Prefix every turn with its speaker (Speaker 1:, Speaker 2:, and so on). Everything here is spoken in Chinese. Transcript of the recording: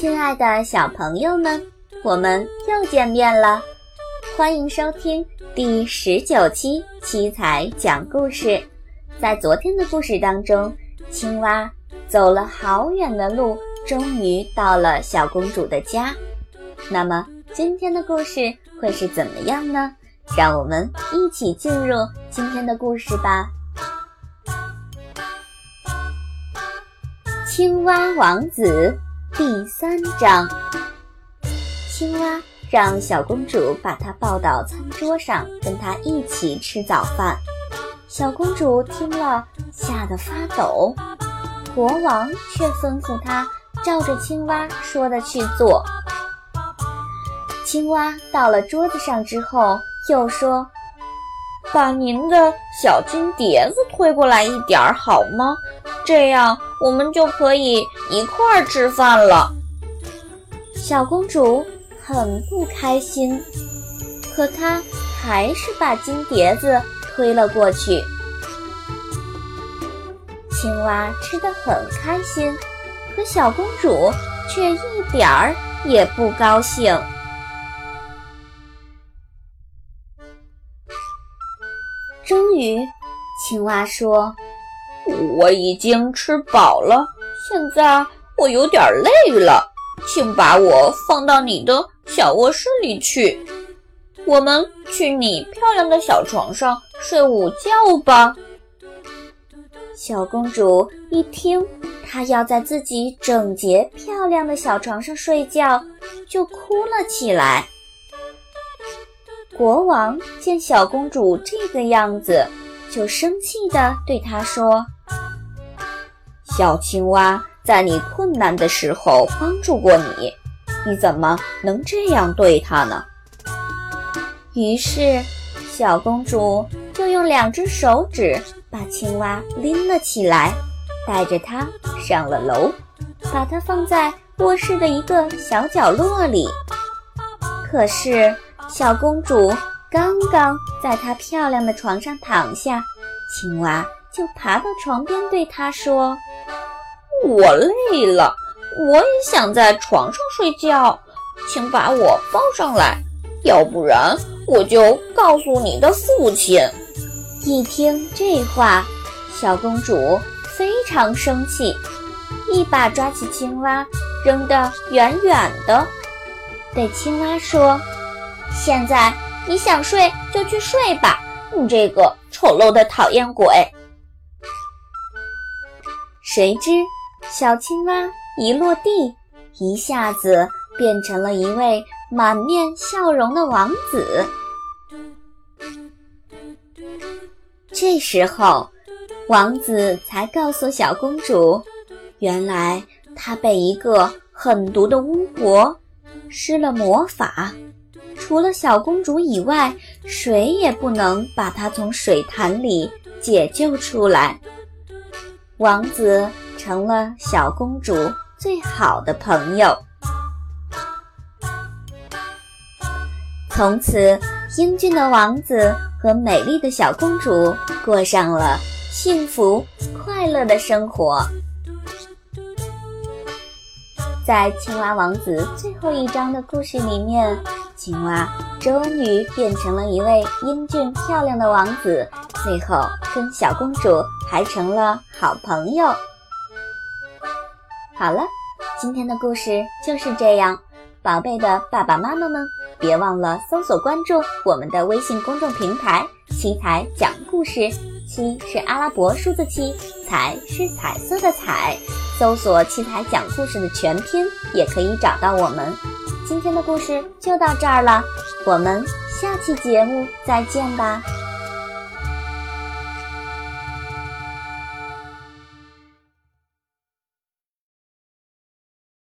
Speaker 1: 亲爱的小朋友们，我们又见面了，欢迎收听第十九期七彩讲故事。在昨天的故事当中，青蛙走了好远的路，终于到了小公主的家。那么今天的故事会是怎么样呢？让我们一起进入今天的故事吧。青蛙王子第三章。青蛙让小公主把她抱到餐桌上，跟她一起吃早饭。小公主听了，吓得发抖。国王却吩咐她照着青蛙说的去做。青蛙到了桌子上之后，又说：“
Speaker 2: 把您的小金碟子推过来一点儿好吗？这样我们就可以一块儿吃饭了。”
Speaker 1: 小公主很不开心，可她还是把金碟子推了过去。青蛙吃得很开心，可小公主却一点儿也不高兴。终于，青蛙说：“
Speaker 2: 我已经吃饱了，现在我有点累了，请把我放到你的小卧室里去。我们去你漂亮的小床上睡午觉吧。”
Speaker 1: 小公主一听她要在自己整洁漂亮的小床上睡觉，就哭了起来。国王见小公主这个样子，就生气地对他说：“
Speaker 2: 小青蛙在你困难的时候帮助过你，你怎么能这样对它呢？”
Speaker 1: 于是，小公主就用两只手指把青蛙拎了起来，带着它上了楼，把它放在卧室的一个小角落里。可是，小公主刚刚在她漂亮的床上躺下，青蛙就爬到床边对她说：“
Speaker 2: 我累了，我也想在床上睡觉，请把我抱上来，要不然我就告诉你的父亲。”
Speaker 1: 一听这话，小公主非常生气，一把抓起青蛙，扔得远远的，对青蛙说。现在你想睡就去睡吧，你这个丑陋的讨厌鬼！谁知小青蛙一落地，一下子变成了一位满面笑容的王子。这时候，王子才告诉小公主，原来他被一个狠毒的巫婆施了魔法。除了小公主以外，谁也不能把她从水潭里解救出来。王子成了小公主最好的朋友。从此，英俊的王子和美丽的小公主过上了幸福快乐的生活。在青蛙王子最后一章的故事里面。青蛙终于变成了一位英俊漂亮的王子，最后跟小公主还成了好朋友。好了，今天的故事就是这样，宝贝的爸爸妈妈们，别忘了搜索关注我们的微信公众平台“七彩讲故事”，七是阿拉伯数字七，彩是彩色的彩，搜索“七彩讲故事”的全拼也可以找到我们。今天的故事就到这儿了，我们下期节目再见吧。